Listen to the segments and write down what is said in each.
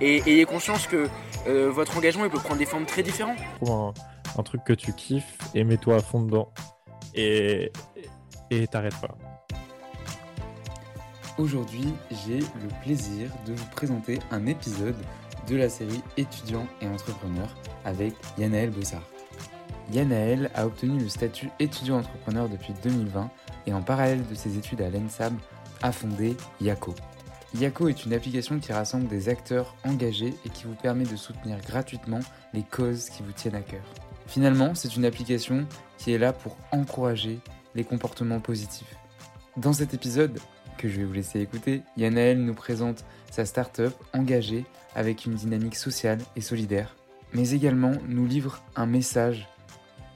et ayez conscience que euh, votre engagement il peut prendre des formes très différentes. Trouve un, truc que tu kiffes et mets-toi à fond dedans. Et et t'arrêtes pas. Aujourd'hui, j'ai le plaisir de vous présenter un épisode de la série Étudiants et entrepreneurs avec Yanaël Bossard. Yanaël a obtenu le statut étudiant-entrepreneur depuis 2020 et en parallèle de ses études à l'ENSAB a fondé Yako. Yako est une application qui rassemble des acteurs engagés et qui vous permet de soutenir gratuitement les causes qui vous tiennent à cœur. Finalement, c'est une application qui est là pour encourager les comportements positifs. Dans cet épisode, que je vais vous laisser écouter, Yanaël nous présente sa start-up engagée avec une dynamique sociale et solidaire, mais également nous livre un message,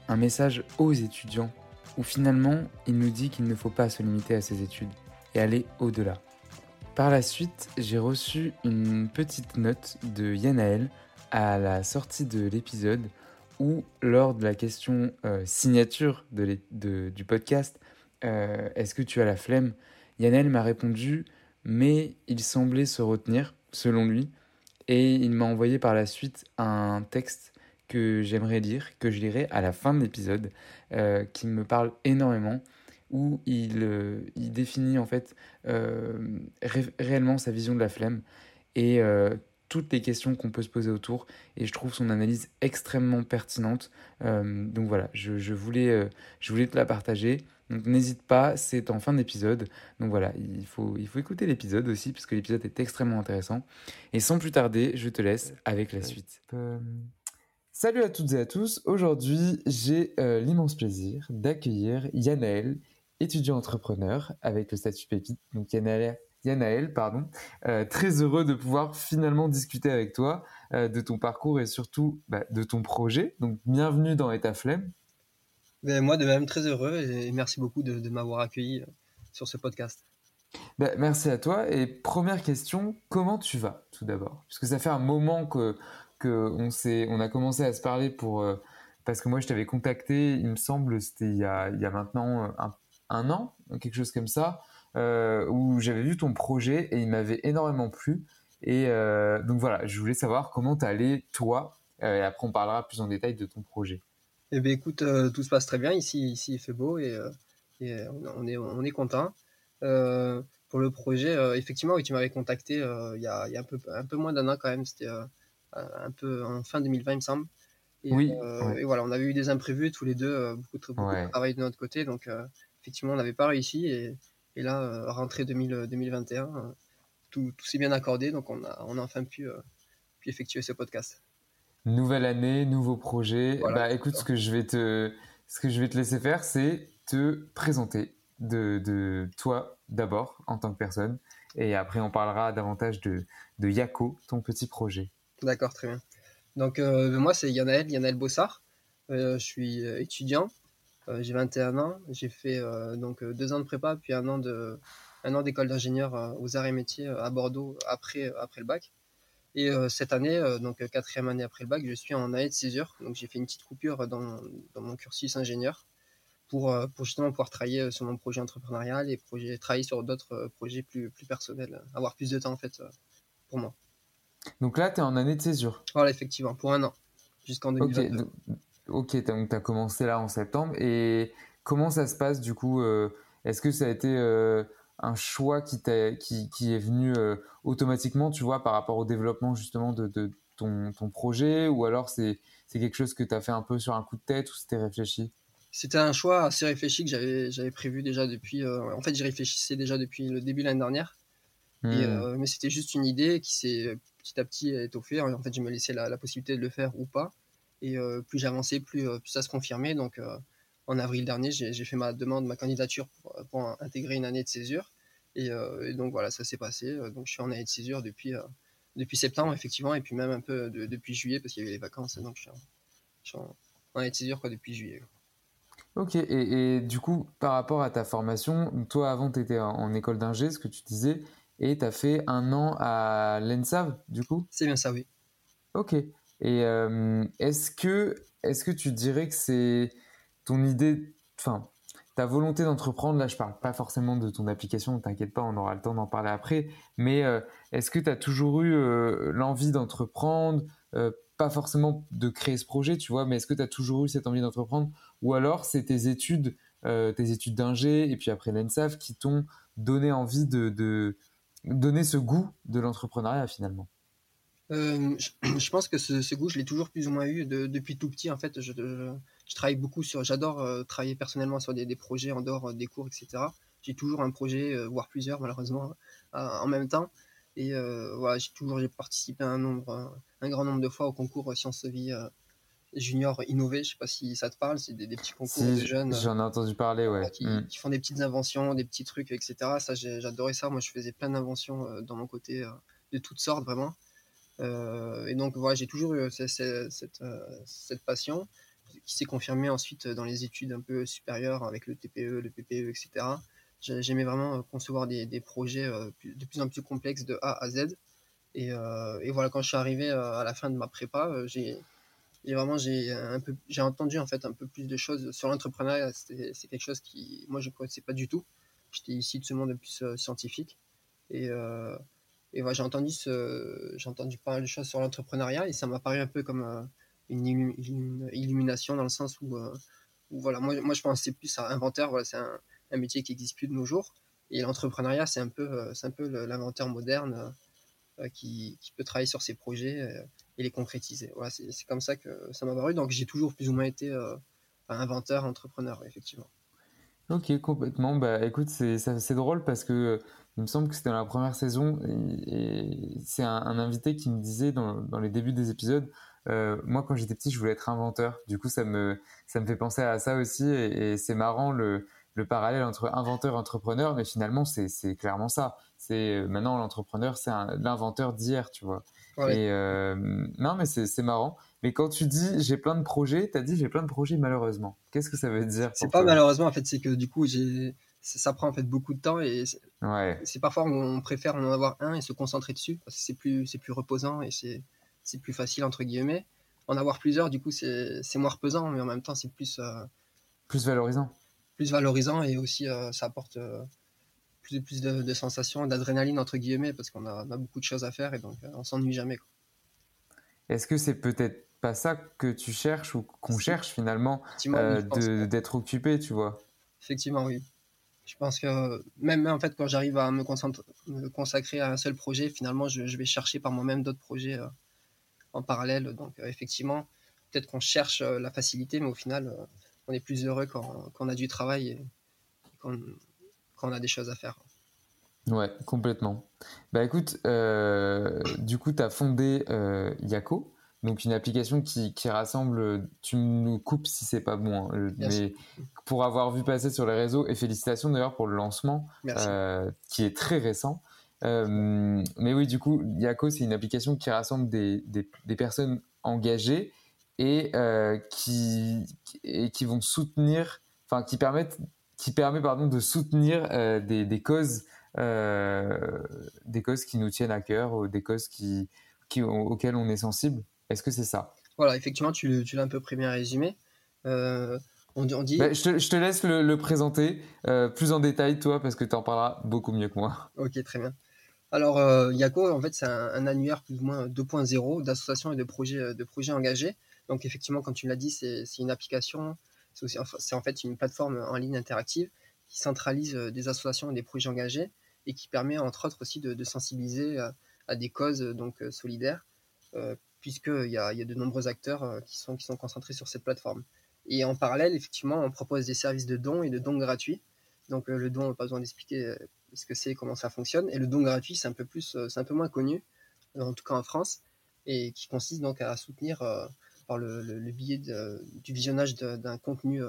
un message aux étudiants, où finalement il nous dit qu'il ne faut pas se limiter à ses études et aller au-delà. Par la suite, j'ai reçu une petite note de Yanaël à la sortie de l'épisode où, lors de la question euh, signature du podcast, euh, Est-ce que tu as la flemme? Yanaël m'a répondu, mais il semblait se retenir, selon lui, et il m'a envoyé par la suite un texte que j'aimerais lire, que je lirai à la fin de l'épisode, euh, qui me parle énormément où il, euh, il définit en fait euh, réellement sa vision de la flemme et euh, toutes les questions qu'on peut se poser autour et je trouve son analyse extrêmement pertinente. donc voilà, je, je voulais, je voulais te la partager. Donc n'hésite pas, c'est en fin d'épisode. Donc voilà, il faut, il faut écouter l'épisode aussi puisque l'épisode est extrêmement intéressant. Et sans plus tarder, je te laisse avec la suite. Salut à toutes et à tous. Aujourd'hui, j'ai l'immense plaisir d'accueillir Yanaël étudiant entrepreneur avec le statut pépite, donc Yanaël, pardon. Euh, très heureux de pouvoir finalement discuter avec toi euh, de ton parcours et surtout bah, de ton projet. Donc bienvenue dans État Flemme. Ben, moi de même très heureux et merci beaucoup de, m'avoir accueilli euh, sur ce podcast. Ben, merci à toi et première question, comment tu vas tout d'abord? Puisque ça fait un moment que, que on, on a commencé à se parler pour... parce que moi je t'avais contacté, il me semble, c'était il, y a, il y a maintenant un un an, quelque chose comme ça, euh, où j'avais vu ton projet et il m'avait énormément plu. Et euh, donc voilà, je voulais savoir comment tu allais, toi, euh, et après on parlera plus en détail de ton projet. Eh bien écoute, tout se passe très bien ici, ici il fait beau et, on, est, on est content. pour le projet, effectivement, oui, tu m'avais contacté il y, a, un, peu, un peu moins d'un an quand même, c'était un peu en fin 2020 il me semble. Et, oui. Et voilà, on avait eu des imprévus tous les deux, beaucoup, de, beaucoup de travail de notre côté, donc effectivement, on n'avait pas réussi. Et, là, euh, rentrée 2021, euh, tout, s'est bien accordé. Donc, on a, on a enfin pu, euh, pu effectuer ce podcast. Nouvelle année, nouveau projet. bah, écoute, ce que, je vais te, ce que je vais te laisser faire, c'est te présenter de, de toi d'abord en tant que personne. Et après, on parlera davantage de, de Yako, ton petit projet. D'accord, très bien. Donc, moi, c'est Yanaël, Yanaël Bossard. je suis étudiant euh, j'ai 21 ans. J'ai fait euh, donc euh, deux ans de prépa, puis un an de un an d'école d'ingénieur aux arts et métiers à Bordeaux après après le bac. Et cette année, donc quatrième année après le bac, je suis en année de césure. Donc j'ai fait une petite coupure dans, dans mon cursus ingénieur pour, pour justement pouvoir travailler sur mon projet entrepreneurial et projet, travailler sur d'autres projets plus, plus personnels, avoir plus de temps en fait pour moi. Donc là, tu es en année de césure Voilà, effectivement, pour un an, jusqu'en 2022. Ok, donc tu as commencé là en septembre. Et comment ça se passe du coup euh, Est-ce que ça a été euh, un choix qui, qui, qui, est venu euh, automatiquement, tu vois, par rapport au développement justement de, ton, ton projet ou alors c'est quelque chose que tu as fait un peu sur un coup de tête ou c'était réfléchi? C'était un choix assez réfléchi que j'avais prévu déjà depuis. en fait, j'y réfléchissais déjà depuis le début de l'année dernière. Hmm. mais c'était juste une idée qui s'est petit à petit étoffée. En fait, je me laissais la, la possibilité de le faire ou pas. Et plus j'avançais, plus, plus ça se confirmait. Donc, en avril dernier, j'ai fait ma demande, ma candidature pour, intégrer une année de césure. Euh, et, donc voilà, ça s'est passé. Euh, donc je suis en année de césure depuis, euh, depuis septembre, effectivement, et puis même un peu depuis juillet, parce qu'il y avait les vacances. Donc je suis en, année de césure quoi, depuis juillet. Ok, et, du coup, par rapport à ta formation, toi avant tu étais en, école d'ingé, ce que tu disais, et tu as fait un an à l'ENSAV, du coup? C'est bien ça, oui. Ok. Et est-ce que, est que tu dirais que c'est ton idée, enfin, ta volonté d'entreprendre, là je parle pas forcément de ton application, t'inquiète pas, on aura le temps d'en parler après, mais euh, est-ce que tu as toujours eu euh, l'envie d'entreprendre, euh, pas forcément de créer ce projet, tu vois, mais est-ce que tu as toujours eu cette envie d'entreprendre? Ou alors c'est tes études, tes études d'ingé et puis après l'ENSAF qui t'ont donné envie de donner ce goût de l'entrepreneuriat finalement? Euh, je, pense que ce, goût, je l'ai toujours plus ou moins eu depuis tout petit. En fait, je, je, travaille beaucoup sur. J'adore euh, travailler personnellement sur des, projets en dehors euh, des cours, etc. J'ai toujours un projet, voire plusieurs, malheureusement, en même temps. Et voilà, j'ai toujours j'ai participé un nombre, un grand nombre de fois au concours Sciences Vie Junior Innové. Je sais pas si ça te parle. C'est des, petits concours de jeunes. J'en ai entendu parler, ouais. Mm. Qui, font des petites inventions, des petits trucs, etc. Ça, j'adorais ça. Moi, je faisais plein d'inventions dans mon côté de toutes sortes, vraiment. Euh, et donc voilà, j'ai toujours eu cette, cette, euh, cette passion qui s'est confirmée ensuite dans les études un peu supérieures avec le TPE, le PPE, etc. J'aimais vraiment concevoir des, des, projets euh, de plus en plus complexes de A à Z. Et, et voilà, quand je suis arrivé à la fin de ma prépa, j'ai vraiment j'ai entendu en fait un peu plus de choses sur l'entrepreneuriat. C'est quelque chose qui moi je ne connaissais pas du tout. J'étais ici de ce monde plus scientifique et et voilà, j'ai entendu, ce, j'ai entendu mal de choses sur l'entrepreneuriat et ça m'a paru un peu comme euh, une, illumination dans le sens où, euh, voilà, moi, moi je pensais plus à inventeur, voilà, c'est un, métier qui n'existe plus de nos jours. Et l'entrepreneuriat, c'est un peu, euh, peu l'inventeur moderne qui, qui, peut travailler sur ses projets et les concrétiser. Voilà, c'est, c'est comme ça que ça m'a paru. Donc j'ai toujours plus ou moins été inventeur, entrepreneur, effectivement. Ok, complètement. Bah écoute, c'est, drôle parce que il me semble que c'était dans la première saison et, c'est un, invité qui me disait dans, dans les débuts des épisodes euh, moi quand j'étais petit je voulais être inventeur. Du coup ça me ça me fait penser à ça aussi et, c'est marrant le, le parallèle entre inventeur et entrepreneur mais finalement c'est clairement ça. C'est euh, maintenant l'entrepreneur c'est l'inventeur d'hier tu vois. Et euh, non mais c'est marrant mais quand tu dis j'ai plein de projets t'as dit j'ai plein de projets malheureusement. Qu'est-ce que ça veut dire c'est pas malheureusement en fait c'est que du coup j'ai ça prend en fait beaucoup de temps et c'est parfois on préfère en avoir un et se concentrer dessus parce que c'est plus c'est plus reposant et c'est plus facile entre guillemets. En avoir plusieurs du coup c'est moins reposant mais en même temps c'est plus euh, plus valorisant. plus valorisant et aussi euh, ça apporte euh, plus plus de, sensations d'adrénaline entre guillemets parce qu'on a, beaucoup de choses à faire et donc on s'ennuie jamais est-ce que c'est peut-être pas ça que tu cherches ou qu'on cherche finalement d'être occupé tu vois effectivement oui je pense que même en fait quand j'arrive à me, consacrer à un seul projet, finalement je, vais chercher par moi-même d'autres projets euh, en parallèle. Donc euh, effectivement, peut-être qu'on cherche euh, la facilité, mais au final, on est plus heureux quand, on a du travail et, quand, on a des choses à faire. Ouais, complètement. Bah écoute, du coup, tu as fondé Yako donc une application qui, qui, rassemble, tu nous coupes si c'est pas bon, hein, mais pour avoir vu passer sur les réseaux, et félicitations d'ailleurs pour le lancement, euh, qui est très récent. Euh, mais oui, du coup, Yako, c'est une application qui rassemble des, des, des personnes engagées et, euh, qui, et qui vont soutenir, enfin qui permettent, qui permet pardon de soutenir euh, des, des causes, euh, des causes qui nous tiennent à cœur, ou des causes qui, qui auxquelles on est sensible. Est-ce que c'est ça? Voilà, effectivement, tu, l'as un peu très bien résumé. Euh, on, dit... Bah, je, te, laisse le, présenter euh, plus en détail, toi, parce que tu en parleras beaucoup mieux que moi. Ok, très bien. Alors, euh, Yako, en fait, c'est un, annuaire plus ou moins 2.0 d'associations et de projets, de projets engagés. Donc, effectivement, comme tu l'as dit, c'est une application, c'est en fait une plateforme en ligne interactive qui centralise des associations et des projets engagés et qui permet, entre autres, aussi de, sensibiliser à, des causes donc solidaires puisqu'il y a, y a de nombreux acteurs qui, sont, qui sont concentrés sur cette plateforme. Et en parallèle, effectivement, on propose des services de dons et de dons gratuits. Donc le don, pas besoin d'expliquer ce que c'est, comment ça fonctionne. Et le don gratuit, c'est un peu un peu moins connu, en tout cas en France, et qui consiste donc à soutenir par le, le, biais du visionnage d'un contenu,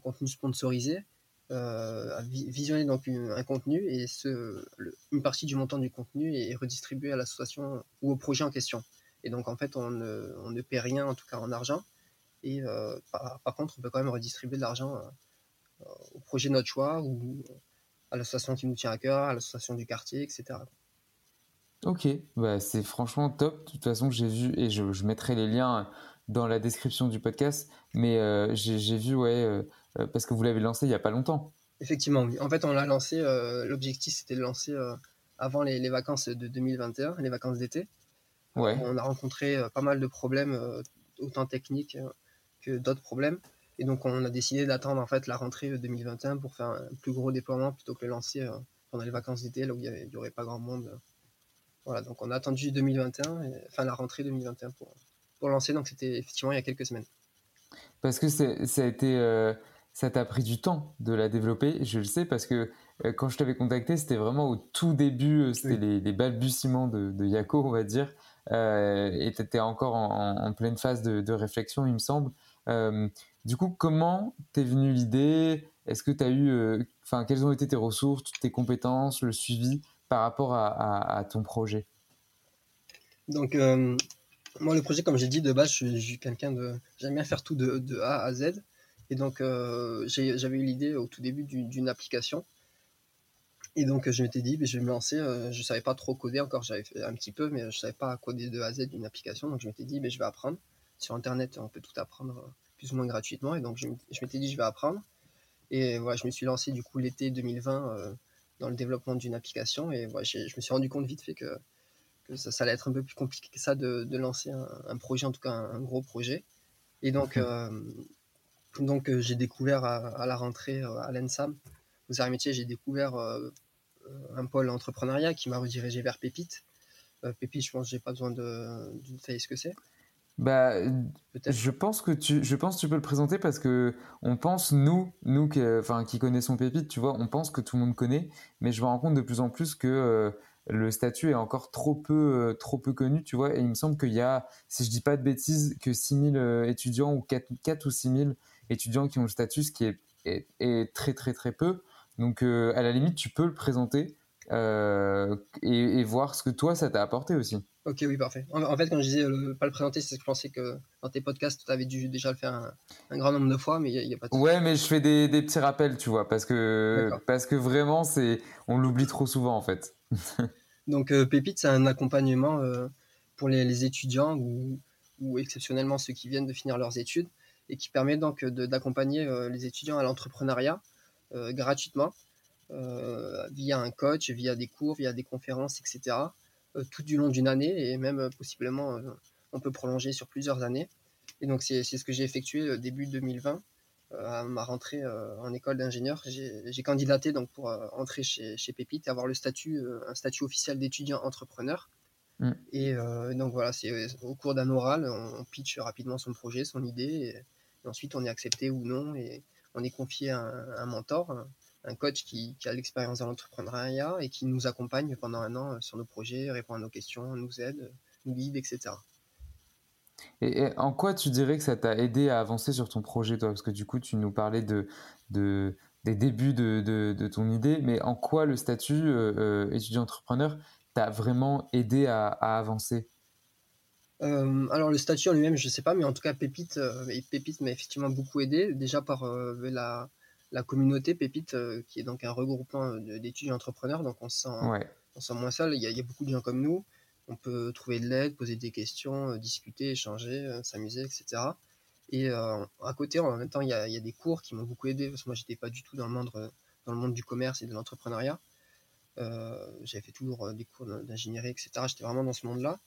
contenu sponsorisé, euh, à visionner donc un contenu et une partie du montant du contenu est redistribuée à l'association ou au projet en question. Et donc en fait, on ne, on ne paie rien, en tout cas en argent. Et euh, par, contre, on peut quand même redistribuer de l'argent euh, au projet de notre choix ou à l'association qui nous tient à cœur, à l'association du quartier, etc. Ok, bah c'est franchement top. De toute façon, j'ai vu et je, je, mettrai les liens dans la description du podcast, mais j'ai vu, ouais euh, parce que vous l'avez lancé il n'y a pas longtemps. Effectivement, en fait, on l'a lancé. Euh, l'objectif, c'était de lancer euh, avant les, vacances de 2021, les vacances d'été. Ouais. On a rencontré pas mal de problèmes, autant techniques que d'autres problèmes. Et donc, on a décidé d'attendre en fait la rentrée 2021 pour faire un plus gros déploiement plutôt que le lancer pendant les vacances d'été, là où il n'y aurait pas grand monde. Voilà, donc on a attendu 2021, enfin la rentrée 2021 pour, pour lancer. Donc, c'était effectivement il y a quelques semaines. Parce que ça a été ça t'a pris du temps de la développer. Je le sais parce que euh, quand je t'avais contacté, c'était vraiment au tout début, euh, c'était les, balbutiements de, de, Yako, on va dire. Euh, et tu étais encore en, pleine phase de, réflexion, il me semble. du coup, comment t'es venue l'idée? Est-ce que tu as eu. Enfin, quelles ont été tes ressources, tes compétences, le suivi par rapport à, ton projet? Donc, moi, le projet, comme j'ai dit, de base, je, suis quelqu'un de. J'aime bien faire tout de, A à Z. Et donc, euh, j'avais eu l'idée au tout début d'une application. Et donc, je m'étais dit, ben, je vais me lancer. Euh, je ne savais pas trop coder encore, j'avais fait un petit peu, mais je ne savais pas coder de A à Z d'une application. Donc, je m'étais dit, ben, je vais apprendre. Sur Internet, on peut tout apprendre euh, plus ou moins gratuitement. Et donc, je, m'étais dit, je vais apprendre. Et voilà, je me suis lancé du coup l'été 2020 dans le développement d'une application. Et voilà, je me suis rendu compte vite fait que, ça, allait être un peu plus compliqué que ça de, lancer un, projet, en tout cas un, gros projet. Et donc, mmh. Donc euh, j'ai découvert à, la rentrée euh, à l'ENSAM, aux arts métiers, j'ai découvert euh, un pôle entrepreneuriat qui m'a redirigé vers Pépite. Pépite, je pense que j'ai pas besoin de, détailler ce que c'est. Bah, je pense que tu, je pense que tu peux le présenter parce que on pense nous, nous qui, enfin, qui connaissons Pépite, tu vois, on pense que tout le monde connaît, mais je me rends compte de plus en plus que le statut est encore trop peu, trop peu connu, tu vois, et il me semble qu'il y a, si je dis pas de bêtises, que 6000 étudiants ou 4, 4 ou 6000 étudiants qui ont le statut, ce qui est, est, très très très peu. Donc euh, à la limite, tu peux le présenter euh, et, voir ce que toi, ça t'a apporté aussi. Ok, oui, parfait. En, fait, quand je disais euh, pas le présenter, c'est que je pensais que dans tes podcasts, tu avais dû déjà le faire un, grand nombre de fois, mais il n'y a, pas de Ouais, mais je fais des, des, petits rappels, tu vois, parce que, parce que vraiment, c'est on l'oublie trop souvent, en fait. Donc, Pépite, c'est un accompagnement pour les, les étudiants ou, ou, exceptionnellement ceux qui viennent de finir leurs études et qui permet donc d'accompagner les étudiants à l'entrepreneuriat gratuitement euh, via un coach, via des cours, via des conférences, etc. tout du long d'une année et même possiblement on peut prolonger sur plusieurs années. Et donc c'est ce que j'ai effectué début 2020 à ma rentrée en école d'ingénieur. J'ai candidaté donc pour entrer chez, chez Pépite et avoir le statut, un statut officiel d'étudiant entrepreneur. Mm. Et donc voilà, c'est au cours d'un oral, on, pitch rapidement son projet, son idée. Et, ensuite, on est accepté ou non et on est confié à un, mentor, un, coach qui, a l'expérience dans l'entrepreneuriat et qui nous accompagne pendant un an euh, sur nos projets, répond à nos questions, nous aide, nous guide, etc. Et, en quoi tu dirais que ça t'a aidé à avancer sur ton projet, toi? Parce que du coup, tu nous parlais de, de des débuts de, de, ton idée, mais en quoi le statut euh, euh, étudiant-entrepreneur t'a vraiment aidé à avancer? Euh, alors le statut en lui-même, je sais pas, mais en tout cas Pépite, euh, Pépite m'a effectivement beaucoup aidé, déjà par euh, la, la, communauté Pépite, qui est donc un regroupement d'étudiants entrepreneurs, donc on se sent, on sent moins seul. Il y, a, il y, a, beaucoup de gens comme nous, on peut trouver de l'aide, poser des questions, discuter, échanger, s'amuser, etc. Et à côté, en même temps, il y a, il y a des cours qui m'ont beaucoup aidé parce que moi, j'étais pas du tout dans le monde, dans le monde du commerce et de l'entrepreneuriat. J'avais fait toujours des cours d'ingénierie, etc. J'étais vraiment dans ce monde-là.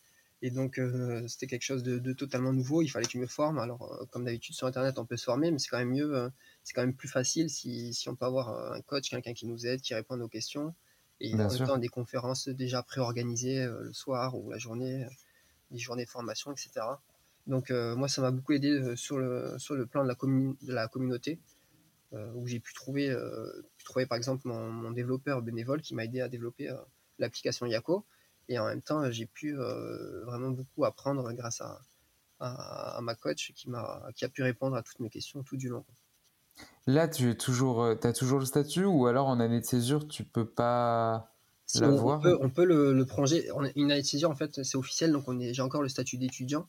Et donc, euh, c'était quelque chose de, totalement nouveau. Il fallait que je me forme. Alors, euh, comme d'habitude, sur Internet, on peut se former, mais c'est quand même mieux, euh, c'est quand même plus facile si, si, on peut avoir un coach, quelqu'un qui nous aide, qui répond à nos questions. Et en même temps, des conférences déjà préorganisées le soir ou la journée. des journées de formation, etc. Donc moi, ça m'a beaucoup aidé sur, le, sur le plan de la, de la communauté, où j'ai pu trouver, trouver par exemple mon, développeur bénévole qui m'a aidé à développer l'application Yako. Et en même temps, j'ai pu vraiment beaucoup apprendre grâce à, à, ma coach qui, m'a, qui a pu répondre à toutes mes questions tout du long. Là, tu es toujours, as toujours le statut ou alors en année de césure, tu peux pas on, peut, on peut le, le, prolonger. Une année de césure, en fait, c'est officiel, donc on est, j'ai encore le statut d'étudiant.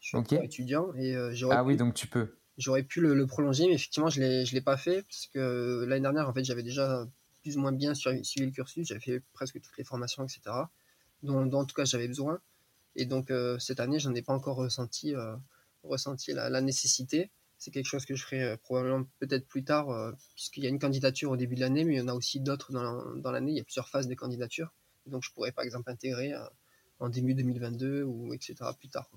Je suis encore étudiant et euh, j'aurais Ah oui, donc tu peux. J'aurais pu le, prolonger, mais effectivement, je ne l'ai pas fait parce que l'année dernière, en fait, j'avais déjà plus ou moins bien suivi, le cursus. J'avais fait presque toutes les formations, etc. Dont, en tout cas, j'avais besoin. Et donc, euh, cette année, je n'en ai pas encore ressenti, euh, ressenti la, nécessité c'est quelque chose que je ferai euh, probablement peut-être plus tard, puisqu'il y a une candidature au début de l'année, mais il y en a aussi d'autres dans, l'année. Il y a plusieurs phases des candidatures. Donc je pourrais par exemple intégrer en début 2022 ou etc. plus tard.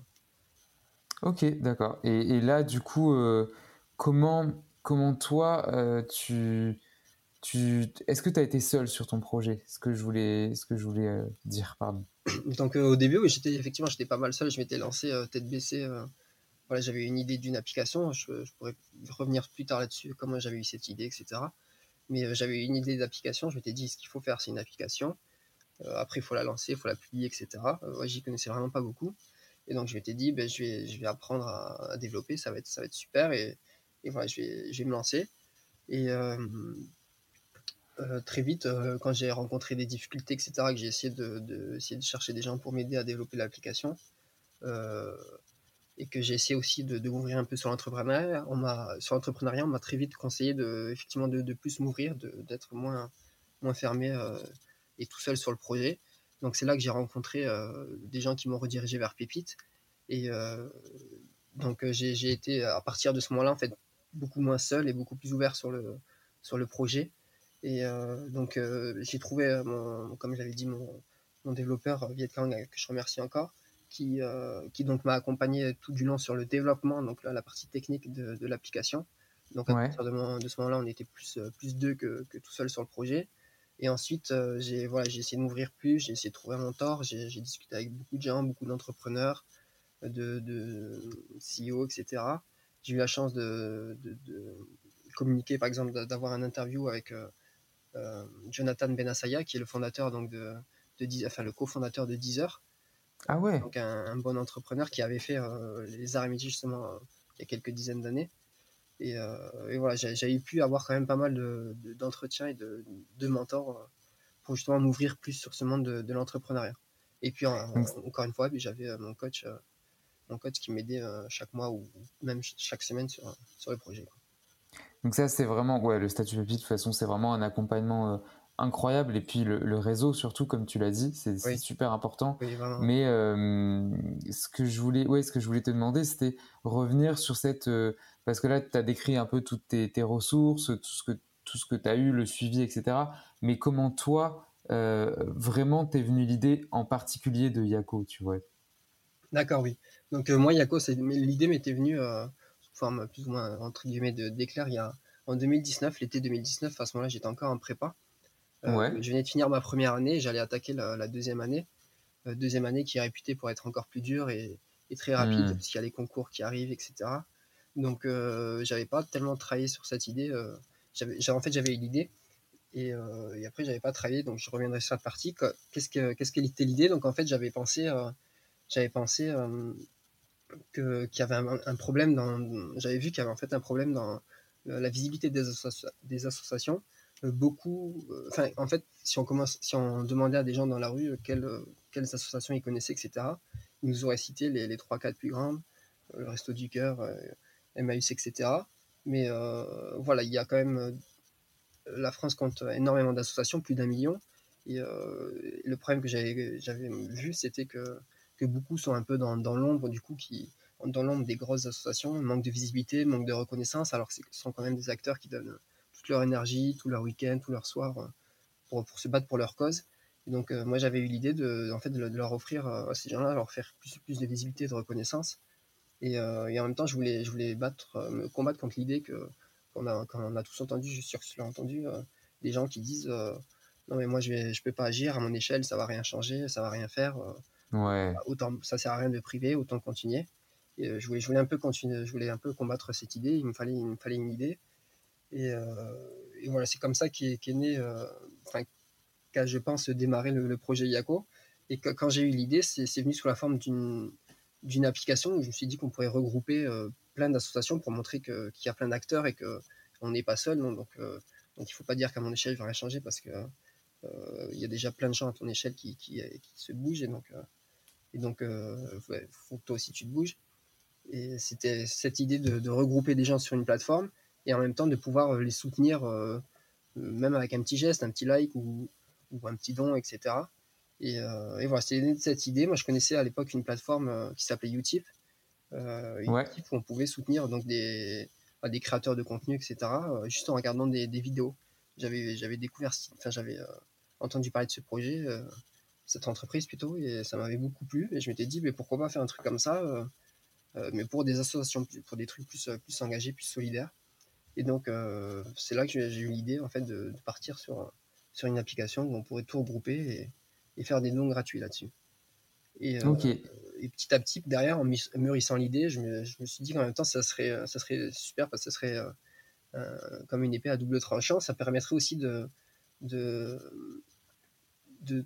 Ok, d'accord. Et, là, du coup, comment, comment toi, tu, est-ce que tu as été seul sur ton projet? Ce que je voulais, ce que je voulais dire, pardon. Donc au début, oui, j'étais effectivement, j'étais pas mal seul. Je m'étais lancé tête baissée voilà, j'avais une idée d'une application, je, pourrais revenir plus tard là-dessus, comment j'avais eu cette idée, etc. Mais euh, j'avais une idée d'application, je m'étais dit ce qu'il faut faire, c'est une application. Euh, après, il faut la lancer, il faut la publier, etc. Euh, j'y connaissais vraiment pas beaucoup. Et donc, je m'étais dit, ben, je, vais, je vais apprendre à, développer, ça va être, ça va être super. Et, et voilà, je vais, je vais me lancer. Et très vite, quand j'ai rencontré des difficultés, etc., que j'ai essayé de, essayer de chercher des gens pour m'aider à développer l'application, et que j'ai essayé aussi de, de m'ouvrir un peu sur l'entrepreneuriat. On m'a sur l'entrepreneuriat, on m'a très vite conseillé de effectivement de, de plus m'ouvrir, d'être moins moins fermé euh, et tout seul sur le projet. Donc c'est là que j'ai rencontré euh, des gens qui m'ont redirigé vers Pépite et euh, donc j'ai été à partir de ce moment-là en fait beaucoup moins seul et beaucoup plus ouvert sur le sur le projet. Et donc j'ai trouvé mon, comme j'avais dit mon, mon développeur Vietcang que je remercie encore qui, euh, qui donc m'a accompagné tout du long sur le développement, donc la partie technique de, de l'application. Donc à partir de, de ce moment-là, on était plus, euh, plus deux que, que, tout seul sur le projet. Et ensuite, euh, j'ai voilà, j'ai essayé de m'ouvrir plus, j'ai essayé de trouver mon tort, j'ai discuté avec beaucoup de gens, beaucoup d'entrepreneurs, de, de CEO, etc. J'ai eu la chance de, de, de, communiquer, par exemple, d'avoir un interview avec euh, Jonathan Benassaya, qui est le fondateur donc de, de enfin le cofondateur de Deezer, ah ouais. Donc un, bon entrepreneur qui avait fait euh, les arts et métiers justement euh, il y a quelques dizaines d'années. Et, euh, et, voilà, j'avais pu avoir quand même pas mal d'entretiens de, et de, mentors pour justement m'ouvrir plus sur ce monde de, l'entrepreneuriat. Et puis encore une fois, j'avais mon coach, mon coach qui m'aidait chaque mois ou même chaque semaine sur, sur le projet. Donc ça, c'est vraiment, ouais, le statut pépite, de toute façon, c'est vraiment un accompagnement incroyable. Et puis le, réseau surtout comme tu l'as dit c'est super important. Mais euh, ce que je voulais ouais ce que je voulais te demander c'était revenir sur cette euh, parce que là tu as décrit un peu toutes tes, ressources tout ce que tout ce que tu as eu le suivi etc mais comment toi euh, vraiment t'es venu l'idée en particulier de Yako tu vois? D'accord oui. Donc moi Yako l'idée m'était venue forme plus ou moins entre guillemets de d'éclair il y a en 2019 l'été 2019 à ce moment-là j'étais encore en prépa euh, je venais de finir ma première année, j'allais attaquer la, deuxième année. Euh, deuxième année qui est réputée pour être encore plus dure et, très rapide, hmm. parce qu'il y a les concours qui arrivent, etc. Donc, euh, j'avais pas tellement travaillé sur cette idée. j'avais, en fait, j'avais eu l'idée. Et, après, j'avais pas travaillé, donc je reviendrai sur cette partie. Qu'est-ce que qu'est-ce qu'elle était l'idée? Donc, en fait, j'avais pensé, j'avais pensé qu'il y avait un, problème dans. J'avais vu qu'il y avait en fait un problème dans la visibilité des, des associations euh, beaucoup. Euh, enfin, en fait, si on commence, si on demandait à des gens dans la rue euh, quelles, quelles associations ils connaissaient, etc., ils nous auraient cité les, les 3-4 plus grandes, le Resto du Cœur, Emmaüs, etc. Mais voilà, il y a quand même. la France compte énormément d'associations, plus d'un million. Et le problème que j'avais vu, c'était que, que beaucoup sont un peu dans, dans l'ombre, du coup, qui, dans l'ombre des grosses associations, manque de visibilité, manque de reconnaissance, alors que ce sont quand même des acteurs qui donnent leur énergie, tout leur week-end, tout leur soir euh, pour, pour, se battre pour leur cause. Et donc euh, moi j'avais eu l'idée de, en fait, de, leur offrir euh, à ces gens-là, leur faire plus, plus de visibilité, de reconnaissance. Et, et, en même temps je voulais, je voulais battre, me combattre contre l'idée que qu'on a, on a tous entendu, je suis sûr que tu l'as entendu, des gens qui disent non mais moi je vais, je peux pas agir à mon échelle, ça va rien changer, ça va rien faire. Ouais. autant ça sert à rien de priver, autant continuer. Euh, je voulais, je voulais un peu continuer, je voulais un peu combattre cette idée. Il me fallait, il me fallait une idée. Et, euh, voilà, c'est comme ça qu'est qu'est né, euh, enfin, qu'a, je pense, démarré le, projet Yako. Et quand j'ai eu l'idée, c'est venu sous la forme d'une application où je me suis dit qu'on pourrait regrouper plein d'associations pour montrer qu'il y a plein d'acteurs et que on n'est pas seul. Donc, donc il faut pas dire qu'à mon échelle, il va rien changer parce que euh, y a déjà plein de gens à ton échelle qui, qui, se bougent donc, et donc euh, ouais, faut que toi aussi tu te bouges. Et c'était cette idée de, de regrouper des gens sur une plateforme et en même temps de pouvoir euh, les soutenir, euh, même avec un petit geste, un petit like ou, ou un petit don, etc. Et, euh, et voilà, c'était de cette idée. Moi, je connaissais à l'époque une plateforme euh, qui s'appelait Utip, Ouais. Utip où on pouvait soutenir donc des, bah, des créateurs de contenu, etc. juste en regardant des, des vidéos. J'avais découvert, enfin j'avais entendu parler de ce projet, cette entreprise plutôt, et ça m'avait beaucoup plu. Et je m'étais dit, mais pourquoi pas faire un truc comme ça, euh, euh, mais pour des associations, pour des trucs plus, euh, plus engagés, plus solidaires. Et donc, euh, c'est là que j'ai eu l'idée en fait de, de partir sur, sur une application où on pourrait tout regrouper et, et faire des dons gratuits là-dessus. Et, petit à petit, derrière, en mûrissant l'idée, je me, je me suis dit qu'en même temps, ça serait, ça serait super parce que ça serait comme une épée à double tranchant. Ça permettrait aussi de, de, de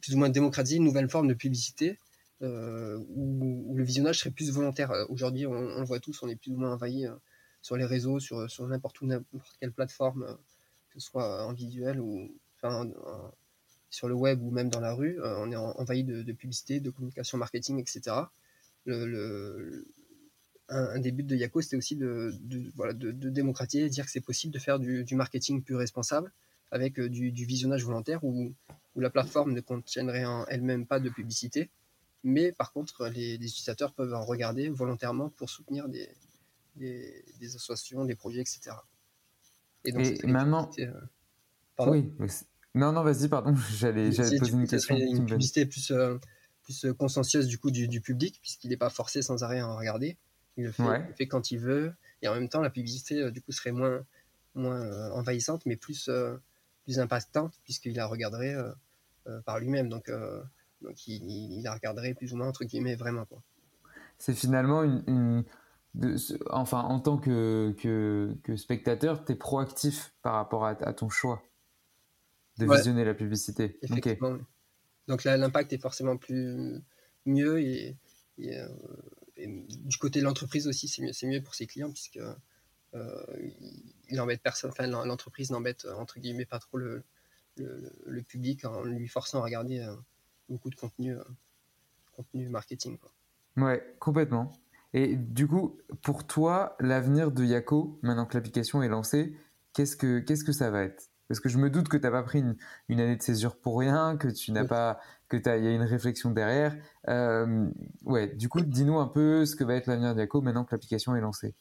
plus ou moins démocratiser une nouvelle forme de publicité euh, où, le visionnage serait plus volontaire. Euh, Aujourd'hui, on, le voit tous, on est plus ou moins envahi euh, sur les réseaux, sur, n'importe où, n'importe quelle plateforme, que ce soit en visuel ou sur le web ou même dans la rue. on est en- envahi de, publicité, de communication marketing, etc. Un, un des buts de Yako, c'était aussi de, de- voilà, de, démocratiser, dire que c'est possible de faire du marketing plus responsable avec euh, du, du visionnage volontaire où, où la plateforme ne contiendrait en elle-même pas de publicité, mais par contre, les, les utilisateurs peuvent en regarder volontairement pour soutenir des, des, des associations, des projets, etc. Et donc, Et maintenant- euh, pardon Oui. Non, non, vas-y, pardon. J'allais, poser une question. une publicité plus, euh, plus euh, consciencieuse du coup du, du public, puisqu'il n'est pas forcé sans arrêt à en regarder. Il le fait, Ouais. il le fait quand il veut. Et en même temps, la publicité, euh, du coup, serait moins, moins envahissante, mais plus, plus impactante, puisqu'il la regarderait euh, euh, par lui-même. Donc, euh, donc il, il la regarderait plus ou moins, entre guillemets, vraiment. Quoi. C'est finalement une. une- de- ce- enfin, en tant que, que, que spectateur, tu es proactif par rapport à, à ton choix de Ouais. visionner la publicité. Effectivement. Donc là, l'impact est forcément plus mieux et, et, et du côté de l'entreprise aussi, c'est mieux, c'est mieux pour ses clients puisque il, il embête personne, enfin l'en- l'entreprise n'embête euh, entre guillemets pas trop le, le, le public en lui forçant à regarder euh, beaucoup de contenu, euh, contenu marketing. quoi. Ouais, complètement. Et du coup, pour toi, l'avenir de Yako, maintenant que l'application est lancée, qu'est-ce que, qu'est-ce que ça va être? Parce que je me doute que tu n'as pas pris une, une année de césure pour rien, que tu n'as Oui. pas, que t'as, il y a une réflexion derrière. Euh, ouais, du coup, dis-nous un peu ce que va être l'avenir de Yako maintenant que l'application est lancée.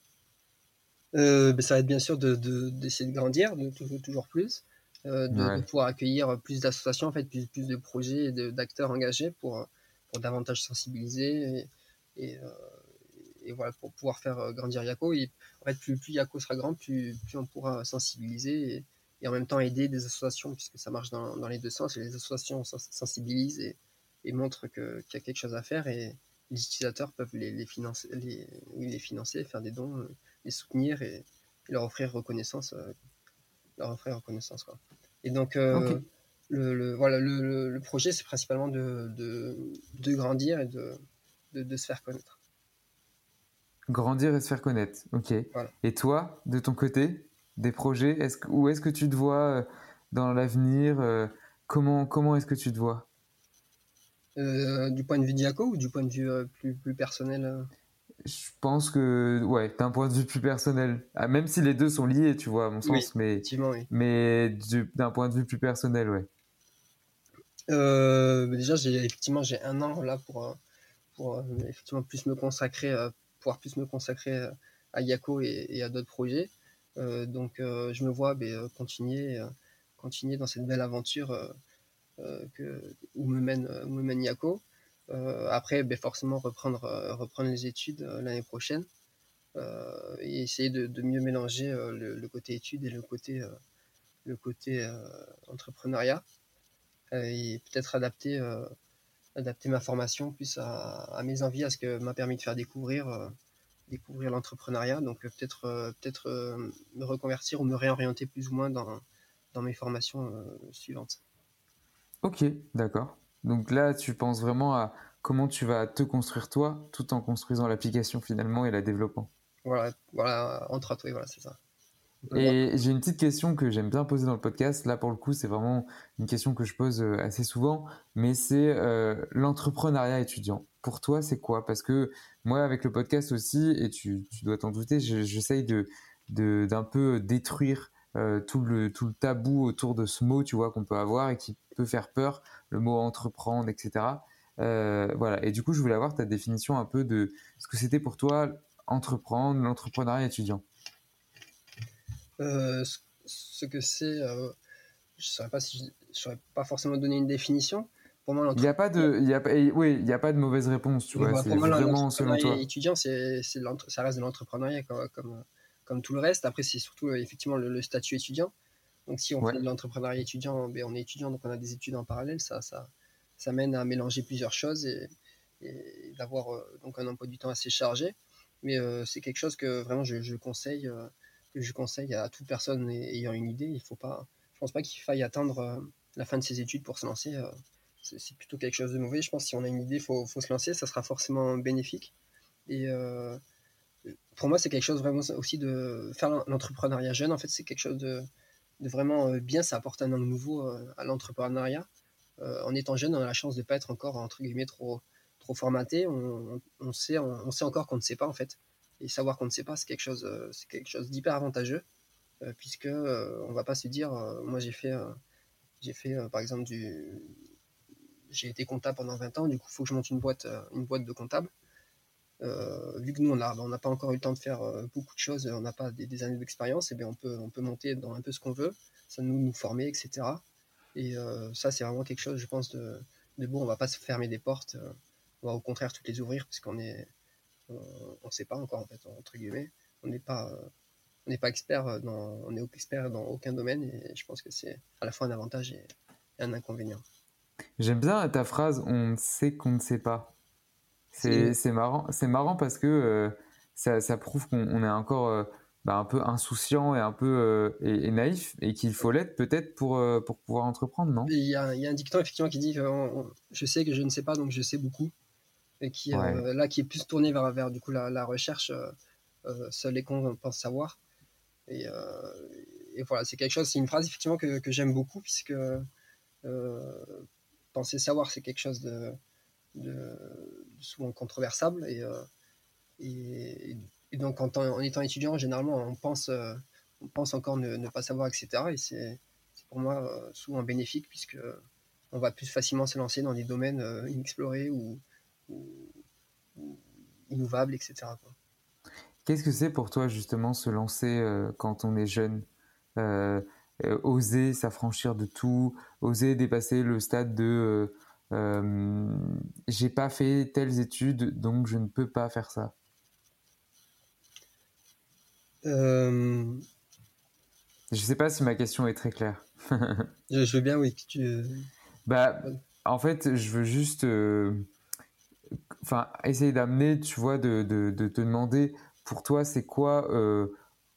Euh, ben, ça va être bien sûr de, de- d'essayer de grandir, de, tou- toujours plus, euh, de, Ouais. de pouvoir accueillir plus d'associations, en fait, plus, plus de projets et d'acteurs engagés pour, pour davantage sensibiliser et, et, euh, et voilà, pour pouvoir faire euh, grandir Yako. Et en fait, plus, plus Yako sera grand, plus, plus on pourra sensibiliser et, et en même temps aider des associations, puisque ça marche dans, dans les deux sens. Et les associations sens- sensibilisent et, et montrent qu'il y a quelque chose à faire et les utilisateurs peuvent les, les financer, les, les financer, faire des dons, euh, les soutenir et, et leur offrir reconnaissance, euh, leur offrir reconnaissance quoi. Et donc euh, le, le- voilà le, le- projet c'est principalement de, de, de grandir et de, de, de se faire connaître. Grandir et se faire connaître. Ok. Voilà. Et toi, de ton côté, des projets, est-ce que, où est-ce que tu te vois euh, dans l'avenir Comment, comment est-ce que tu te vois? Euh, du point de vue d'Iaco ou du point de vue euh, plus, plus personnel Je pense que, ouais, d'un point de vue plus personnel, Ah, même si les deux sont liés, tu vois, à mon Oui, sens, mais, Effectivement, oui. mais du- d'un point de vue plus personnel, ouais. Euh, déjà, j'ai effectivement j'ai un an là pour euh, pour euh, effectivement plus me consacrer, pouvoir plus me consacrer à Yako et, et à d'autres projets. Euh, donc, euh, je me vois ben, continuer continuer dans cette belle aventure que où me mène où me mène Yako. Euh, après, ben, forcément reprendre euh, reprendre les études euh, l'année prochaine et essayer de, mieux mélanger le, côté études et le côté le côté entrepreneuriat et peut-être adapter, adapter ma formation plus à, mes envies, à ce que m'a permis de faire découvrir, découvrir l'entrepreneuriat. Donc peut-être peut-être me reconvertir ou me réorienter plus ou moins dans, dans mes formations suivantes. Ok, d'accord. Donc là, tu penses vraiment à comment tu vas te construire toi, tout en construisant l'application finalement et la développant. Voilà, voilà, entre oui, voilà, c'est ça. Et j'ai une petite question que j'aime bien poser dans le podcast. Là, pour le coup, c'est vraiment une question que je pose euh, assez souvent, mais c'est euh, l'entrepreneuriat étudiant. Pour toi, c'est quoi? Parce que moi, avec le podcast aussi, et tu, tu dois t'en douter, j'essaye de d'un peu détruire euh, tout le tout le tabou autour de ce mot, tu vois, qu'on peut avoir et qui peut faire peur, le mot entreprendre, etc. Euh, voilà. Et du coup, je voulais avoir ta définition un peu de ce que c'était pour toi entreprendre, l'entrepreneuriat étudiant. Euh, ce que c'est, euh, je ne saurais pas si je, saurais pas forcément donner une définition. Pour moi, il n'y a pas de, il y a, oui, il y a pas de mauvaise réponse, tu vois. Bah, c'est vraiment selon toi. Étudiant, c'est, ça reste de l'entrepreneuriat comme, comme, comme, tout le reste. Après, c'est surtout effectivement le, statut étudiant. Donc, si on fait de l'entrepreneuriat étudiant, ben, on est étudiant, donc on a des études en parallèle, ça, ça, ça mène à mélanger plusieurs choses et, et d'avoir euh, donc un emploi du temps assez chargé. Mais c'est quelque chose que vraiment je, je conseille je conseille à toute personne ayant une idée. Il faut pas, je pense pas qu'il faille attendre euh, la fin de ses études pour se lancer. Euh, c'est plutôt quelque chose de mauvais. Je pense que si on a une idée, il faut, faut, se lancer. Ça sera forcément bénéfique. Et euh, pour moi, c'est quelque chose vraiment aussi de faire l'entrepreneuriat jeune. En fait, c'est quelque chose de, vraiment bien. Ça apporte un angle nouveau à l'entrepreneuriat. en étant jeune, on a la chance de ne pas être encore, entre guillemets, trop, trop formaté. On, sait, on, sait encore qu'on ne sait pas, en fait. Et savoir qu'on ne sait pas, c'est quelque chose, euh, c'est quelque chose d'hyper avantageux, euh, puisque euh, on va pas se dire, moi j'ai fait, j'ai fait par exemple du, j'ai été comptable pendant 20 ans, du coup il faut que je monte une boîte, une boîte de comptable. Vu que nous on n'a on pas encore eu le temps de faire beaucoup de choses, on n'a pas des, années d'expérience, et bien on peut, on peut monter dans un peu ce qu'on veut, ça nous nous former, etc. Et ça c'est vraiment quelque chose, je pense, de, de bon. On va pas se fermer des portes, on va au contraire toutes les ouvrir, puisqu'on est, on ne sait pas encore, en fait, entre guillemets. On n'est pas, on n'est pas expert dans, on est expert dans aucun domaine et je pense que c'est à la fois un avantage et, un inconvénient. J'aime bien ta phrase on sait qu'on ne sait pas. C'est marrant, c'est marrant parce que euh, ça, ça, prouve qu'on est encore euh, bah, un peu insouciant et un peu euh, et, naïf et qu'il faut l'être peut-être pour, pour pouvoir entreprendre, non? Il y, a, y, a un dicton effectivement qui dit je sais que je ne sais pas donc je sais beaucoup et qui là qui est plus tourné vers, vers du coup la, recherche euh, euh, seuls les cons pensent savoir et, et voilà c'est quelque chose c'est une phrase effectivement que, que j'aime beaucoup puisque penser savoir c'est quelque chose de, de, souvent controversable et, et, donc en, en, étant étudiant généralement on pense on pense encore ne, pas savoir etc et c'est pour moi souvent bénéfique puisque on va plus facilement se lancer dans des domaines inexplorés ou, innovable, etc. Qu'est-ce que c'est pour toi justement se lancer euh, quand on est jeune? Euh, euh, Oser s'affranchir de tout, oser dépasser le stade de j'ai pas fait telles études donc je ne peux pas faire ça Je sais pas si ma question est très claire. je, veux bien, oui. tu... Bah, en fait, je veux juste enfin, essayer d'amener, tu vois, de, de, de, te demander pour toi, c'est quoi euh,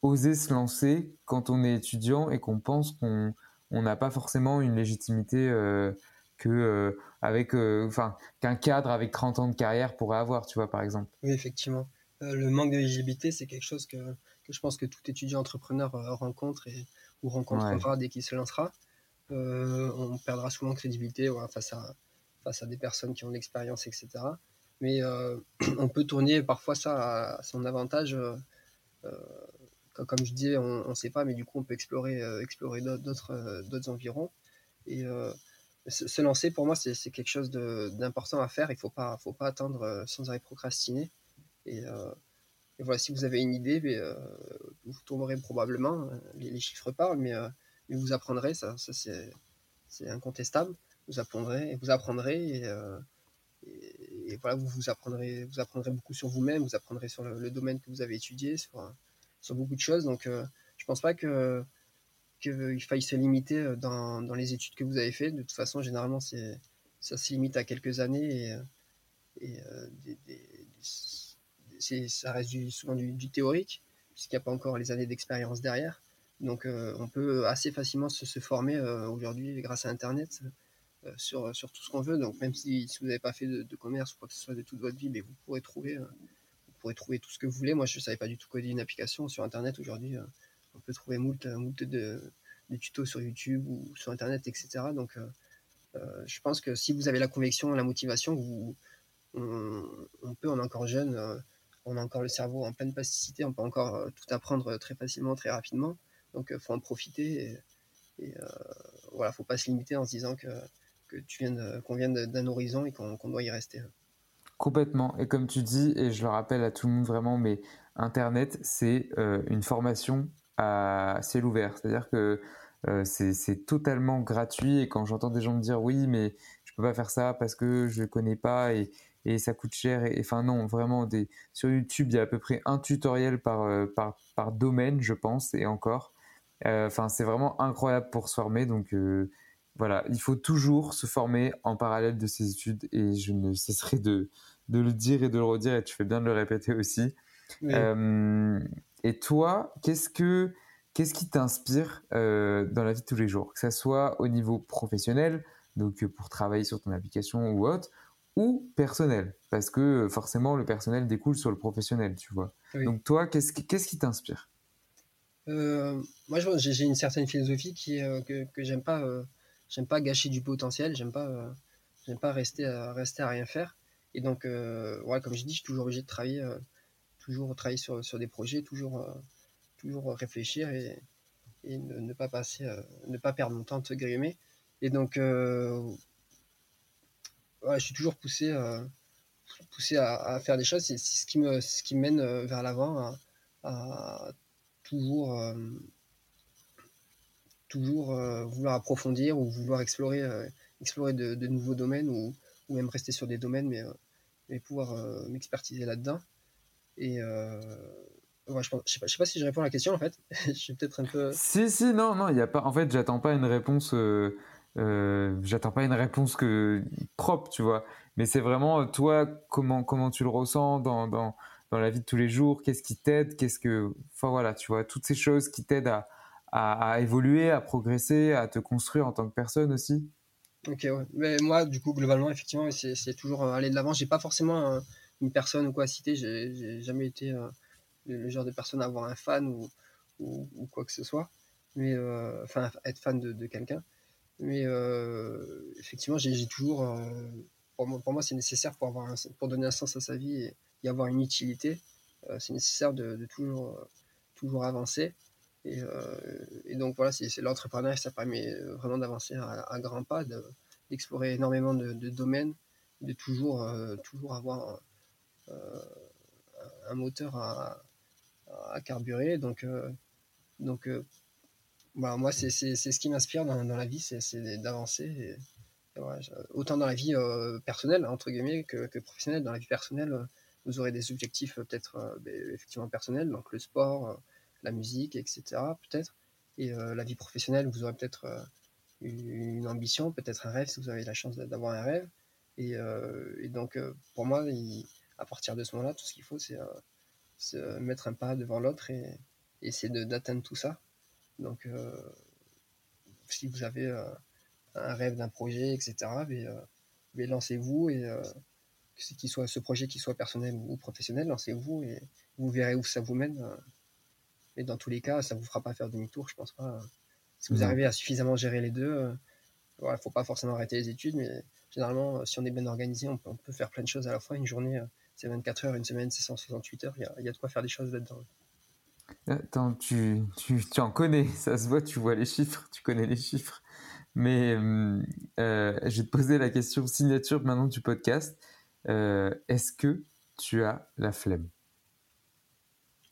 oser se lancer quand on est étudiant et qu'on pense qu'on on n'a pas forcément une légitimité euh, que euh, avec, euh, enfin, qu'un cadre avec 30 ans de carrière pourrait avoir, tu vois, par exemple. Oui, effectivement. Euh, le manque de légitimité, c'est quelque chose que, que, je pense que tout étudiant entrepreneur rencontre et, ou rencontrera dès qu'il se lancera. on perdra souvent crédibilité face à face à des personnes qui ont de l'expérience, etc. Mais euh, on peut tourner parfois ça à, son avantage. Euh, comme je disais, on ne sait pas, mais du coup, on peut explorer, explorer d'autres, d'autres environs. Et se lancer, pour moi, c'est, quelque chose d'important à faire. Il ne faut pas, faut pas attendre sans arrêt procrastiner. Et, voilà, si vous avez une idée, mais, vous tomberez probablement. Les, chiffres parlent, mais, vous apprendrez, ça, ça c'est, incontestable vous apprendrez, vous apprendrez euh, et, et, voilà, vous, vous apprendrez, vous apprendrez beaucoup sur vous-même, vous apprendrez sur le, domaine que vous avez étudié, sur, sur beaucoup de choses. Donc, euh, je pense pas que qu'il faille se limiter dans, dans, les études que vous avez fait. De toute façon, généralement, c'est ça se limite à quelques années et, ça reste souvent du, théorique, puisqu'il n'y a pas encore les années d'expérience derrière. Donc on peut assez facilement se, former aujourd'hui grâce à Internet sur, sur tout ce qu'on veut. Donc même si, vous n'avez pas fait de, commerce ou quoi que ce soit de toute votre vie, mais vous pourrez trouver, vous pourrez trouver tout ce que vous voulez. Moi je ne savais pas du tout coder une application sur Internet aujourd'hui on peut trouver moult, moult de, tutos sur YouTube ou sur Internet, etc. Donc, euh, euh, je pense que si vous avez la conviction, la motivation, vous, on, peut, on est encore jeune, euh, on a encore le cerveau en pleine plasticité, on peut encore tout apprendre très facilement, très rapidement. Donc, il faut en profiter. Et, et voilà, faut pas se limiter en se disant que, que tu viens qu'on vient d'un horizon et qu'on doit y rester. Complètement. Et comme tu dis, et je le rappelle à tout le monde vraiment, mais Internet, c'est une formation à ciel ouvert. C'est-à-dire que euh, c'est totalement gratuit et quand j'entends des gens me dire oui mais je peux pas faire ça parce que je connais pas et, et ça coûte cher et enfin non vraiment sur YouTube il y a à peu près un tutoriel par euh, par, par domaine je pense et encore. Euh, enfin c'est vraiment incroyable pour se former. Donc voilà il faut toujours se former en parallèle de ses études et je ne cesserai de de le dire et de le redire et tu fais bien de le répéter aussi et toi, qu'est-ce que qu'est-ce qui t'inspire euh, dans la vie de tous les jours, que ce soit au niveau professionnel, donc euh, pour travailler sur ton application ou autre, ou personnel, parce que euh, forcément le personnel découle sur le professionnel, tu vois. Donc toi, qu'est-ce qui qu'est-ce qui t'inspire? Moi, j'ai une certaine philosophie qui que j'aime pas j'aime pas gâcher du potentiel, j'aime pas j'aime pas rester à, rester à rien faire. Et donc, ouais, comme je dis, je suis toujours obligé de travailler toujours travailler sur, des projets, toujours, euh, toujours réfléchir et, ne, pas passer, euh, ne pas perdre mon temps, se grimer. Et donc, euh, je suis toujours poussé, poussé à, faire des choses. C'est ce qui me, ce qui mène vers l'avant, à, toujours, toujours vouloir approfondir ou vouloir explorer, explorer de, nouveaux domaines ou, même rester sur des domaines, mais pouvoir m'expertiser là-dedans. Et euh, je, sais pas, sais pas si je réponds à la question en fait. je suis peut-être un peu. Si, si, non, non, il y a pas. En fait, j'attends pas une réponse. Euh, euh, j'attends pas une réponse que propre, tu vois. Mais c'est vraiment toi, comment comment tu le ressens dans, dans, dans la vie de tous les jours? Qu'est-ce qui t'aide? Qu'est-ce que, enfin voilà, tu vois, toutes ces choses qui t'aident à, à, évoluer, à progresser, à te construire en tant que personne aussi? Ok, ouais. Mais moi, du coup, globalement, effectivement, c'est toujours aller de l'avant. J'ai pas forcément une personne ou quoi à citer. J'ai jamais été euh, le, genre de personne à avoir un fan ou, ou, quoi que ce soit. Mais euh, enfin, être fan de, quelqu'un. Mais euh, effectivement, j'ai toujours. pour moi, c'est nécessaire pour, avoir pour donner un sens à sa vie et y avoir une utilité. c'est nécessaire de, toujours, toujours avancer. Et, donc voilà, c'est l'entrepreneuriat, ça permet vraiment d'avancer à, grands pas, d'explorer énormément de, domaines, de toujours, toujours avoir un moteur à, carburer. Donc, euh, donc euh, bah, moi, c'est ce qui m'inspire dans, la vie, c'est d'avancer. autant dans la vie personnelle, entre guillemets, que, professionnelle. Dans la vie personnelle, vous aurez des objectifs peut-être ben, effectivement personnels, donc le sport, la musique, etc. peut-être. Et la vie professionnelle, vous aurez peut-être une ambition, peut-être un rêve, si vous avez la chance d'avoir un rêve. Et, et donc, pour moi, il, à partir de ce moment-là, tout ce qu'il faut, c'est euh, mettre un pas devant l'autre et, essayer d'atteindre tout ça. Donc, euh, si vous avez euh, un rêve d'un projet, etc., mais, mais lancez-vous et qu'il soit ce projet qui soit personnel ou professionnel, lancez-vous et vous verrez où ça vous mène. Et dans tous les cas, ça ne vous fera pas faire demi-tour, je pense pas. Si vous arrivez à suffisamment gérer les deux, il ne faut pas forcément arrêter les études, mais généralement, si on est bien organisé, on peut, faire plein de choses à la fois. Une journée, c'est 24 heures, une semaine, c'est 168 heures. Il y, a, de quoi faire des choses là-dedans. Attends, tu, tu, tu, en connais, ça se voit, tu vois les chiffres, tu connais les chiffres. Mais euh, euh, je vais te poser la question signature maintenant du podcast. Euh, est-ce que tu as la flemme?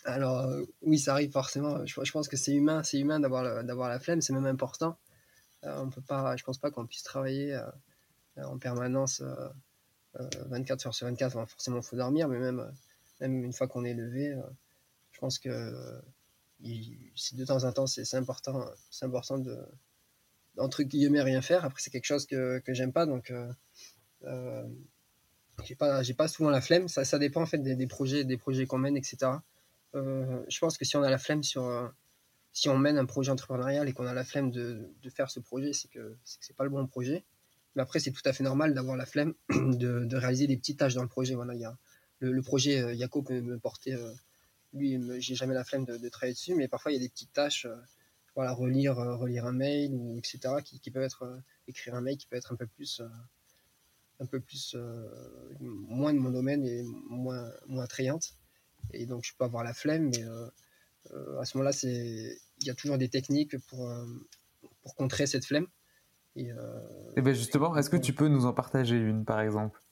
Alors oui, ça arrive forcément. Je, pense que c'est humain, c'est humain d'avoir d'avoir la flemme, c'est même important. on peut pas, je pense pas qu'on puisse travailler en permanence 24 heures sur 24, forcément, il faut dormir, mais même, même une fois qu'on est levé, euh, je pense que de temps en temps, c'est important, c'est important de, guillemets rien faire. Après, c'est quelque chose que, que j'aime pas, donc euh, j'ai pas, souvent la flemme. Ça, dépend en fait des, projets, des projets qu'on mène, etc. je pense que si on a la flemme sur si on mène un projet entrepreneurial et qu'on a la flemme de, de faire ce projet, c'est que c'est pas le bon projet. Mais après, c'est tout à fait normal d'avoir la flemme de, de, réaliser des petites tâches dans le projet. Voilà, il y a le, le projet euh, Yaco peut me porter, euh, lui, j'ai jamais la flemme de, de, travailler dessus, mais parfois il y a des petites tâches, euh, voilà, relire, relire un mail ou etc. qui, qui peuvent être écrire un mail qui peut être un peu plus un peu plus moins de mon domaine et moins moins attrayante. Et donc je peux avoir la flemme, mais à ce moment-là, c'est il y a toujours des techniques pour pour contrer cette flemme. Et, et ben justement, est-ce que tu peux nous en partager une, par exemple?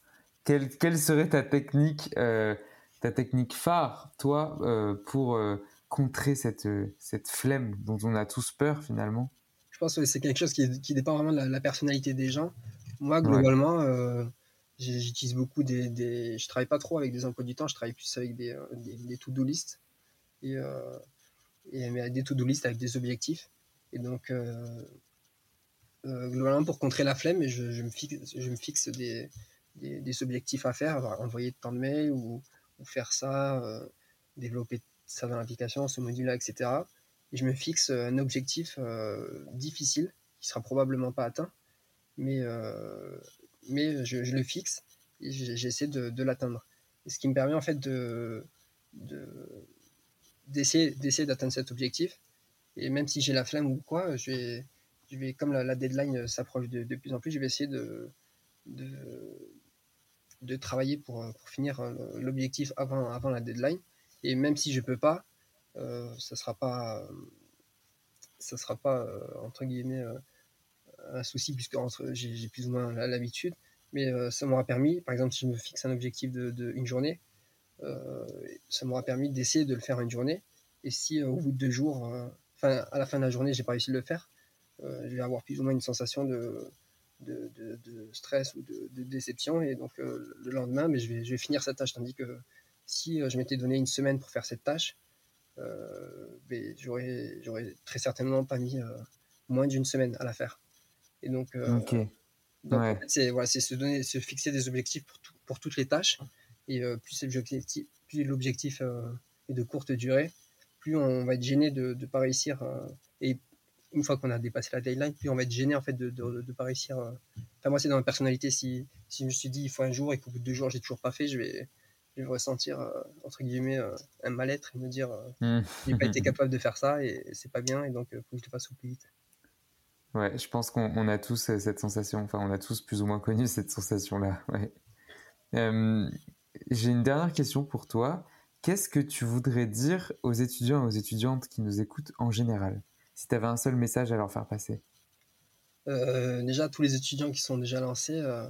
Quelle, quelle, serait ta technique, euh, ta technique phare, toi, euh, pour euh, contrer cette, cette flemme dont on a tous peur finalement? Je pense que c'est quelque chose qui, qui, dépend vraiment de la, la, personnalité des gens. Moi, globalement, ouais. j'utilise beaucoup des, des, Je travaille pas trop avec des emplois du temps, je travaille plus avec des, des, des to-do list. Et, et mais des to-do list avec des objectifs. Et donc, globalement, pour contrer la flemme, je, je, me, fixe, je me fixe des des, objectifs à faire, envoyer tant de mails ou, faire ça, euh, développer ça dans l'application, ce module-là, etc. Et je me fixe un objectif euh, difficile qui sera probablement pas atteint, mais, euh, mais je, le fixe et j'essaie de, de l'atteindre. Ce qui me permet en fait de, d'essayer, d'essayer d'atteindre cet objectif. Et même si j'ai la flemme ou quoi, je vais, je vais comme la, deadline s'approche de, de, plus en plus, je vais essayer de, de, travailler pour, euh, pour finir euh, l'objectif avant, avant la deadline. Et même si je peux pas, euh, ça sera pas, ça sera pas euh, entre guillemets euh, un souci puisque j'ai plus ou moins l'habitude. Mais euh, ça m'aura permis, par exemple, si je me fixe un objectif de, de une journée, ça m'aura permis d'essayer de le faire une journée. Et si au bout de deux jours, enfin à la fin de la journée, j'ai pas réussi à le faire, je vais avoir plus ou moins une sensation de de, de, de, stress ou de, déception. Et donc euh, le lendemain, mais je, vais, je vais finir cette tâche. Tandis que si euh, je m'étais donné une semaine pour faire cette tâche, euh, j'aurais, j'aurais très certainement pas mis euh, moins d'une semaine à la faire. Et donc, euh, okay. donc ouais. en fait, c'est, voilà, c'est se, donner, se fixer des objectifs pour, tout, pour toutes les tâches. Et plus, l'objectif, plus l'objectif est de courte durée, plus on va être gêné de ne pas réussir. et une fois qu'on a dépassé la deadline, puis on va être gêné en fait de de, de pas réussir. Euh... Enfin moi c'est dans ma personnalité. Si si je me suis dit il faut un jour et qu'au bout de deux jours j'ai toujours pas fait, je vais je vais ressentir euh, entre guillemets euh, un mal-être et me dire mmh. j'ai pas été capable de faire ça et c'est pas bien et donc faut que je le fasse au plus vite. Ouais, je pense qu'on a tous cette sensation. Enfin, on a tous plus ou moins connu cette sensation-là. Ouais. Euh, j'ai une dernière question pour toi. Qu'est-ce que tu voudrais dire aux étudiants et aux étudiantes qui nous écoutent en général? Si tu avais un seul message à leur faire passer euh, Déjà, tous les étudiants qui sont déjà lancés, euh,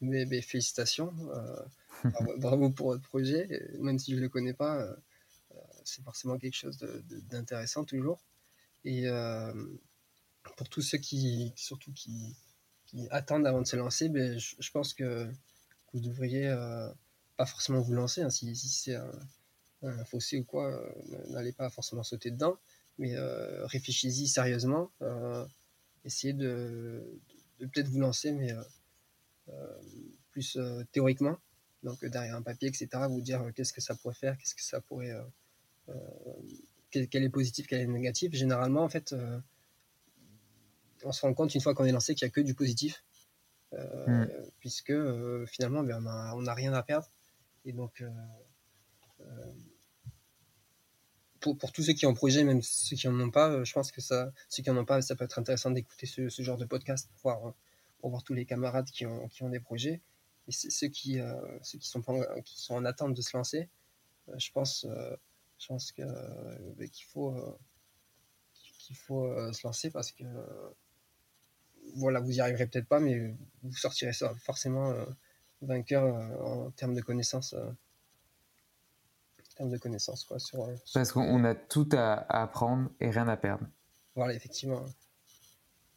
mes, félicitations. Euh, bravo, pour votre projet. Même si je ne le connais pas, c'est forcément quelque chose d'intéressant toujours. Et pour tous ceux qui, surtout qui, qui, attendent avant de se lancer, ben, je, je pense que vous devriez pas forcément vous lancer. Hein, si, si c'est un, un, fossé ou quoi, n'allez pas forcément sauter dedans mais euh, réfléchissez-y sérieusement. Euh, essayez de, de, de peut-être vous lancer, mais euh, plus théoriquement. Donc derrière un papier, etc. Vous dire qu'est-ce que ça pourrait faire, qu'est-ce que ça pourrait, quel, est positif, quel est négatif. Généralement, en fait, on se rend compte une fois qu'on est lancé qu'il n'y a que du positif. Mmh. puisque finalement ben, on n'a rien à perdre et donc pour, pour, tous ceux qui ont projet, même ceux qui en ont pas, euh, je pense que ça, ceux qui en ont pas, ça peut être intéressant d'écouter ce, ce, genre de podcast pour voir, pour voir tous les camarades qui ont, qui ont des projets. Et ceux qui, euh, ceux qui sont, qui sont en attente de se lancer, euh, je pense, je pense que, euh, qu'il faut, qu'il faut se lancer parce que, voilà, vous y arriverez peut-être pas, mais vous sortirez forcément vainqueur en termes de connaissances termes de connaissances. Quoi, sur, sur... Parce qu'on a tout à, à, apprendre et rien à perdre. Voilà, effectivement.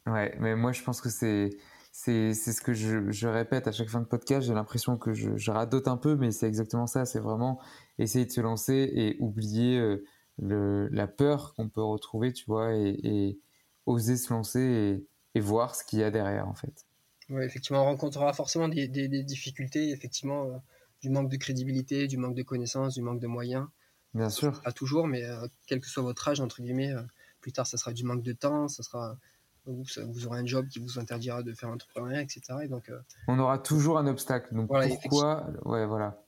Ouais, mais moi je pense que c'est c'est ce que je, je, répète à chaque fin de podcast. J'ai l'impression que je, je, radote un peu, mais c'est exactement ça. C'est vraiment essayer de se lancer et oublier euh, le, la peur qu'on peut retrouver, tu vois, et, et, oser se lancer et voir ce qu'il y a derrière en fait. Oui, effectivement, on rencontrera forcément des, des, des difficultés, effectivement, euh, du manque de crédibilité, du manque de connaissances, du manque de moyens. Bien sûr. Pas toujours, mais euh, quel que soit votre âge, entre guillemets, euh, plus tard, ça sera du manque de temps, ça sera vous, vous aurez un job qui vous interdira de faire un entrepreneuriat, etc. Et donc, euh, On aura toujours un obstacle. Donc Voilà, pourquoi Ouais, voilà.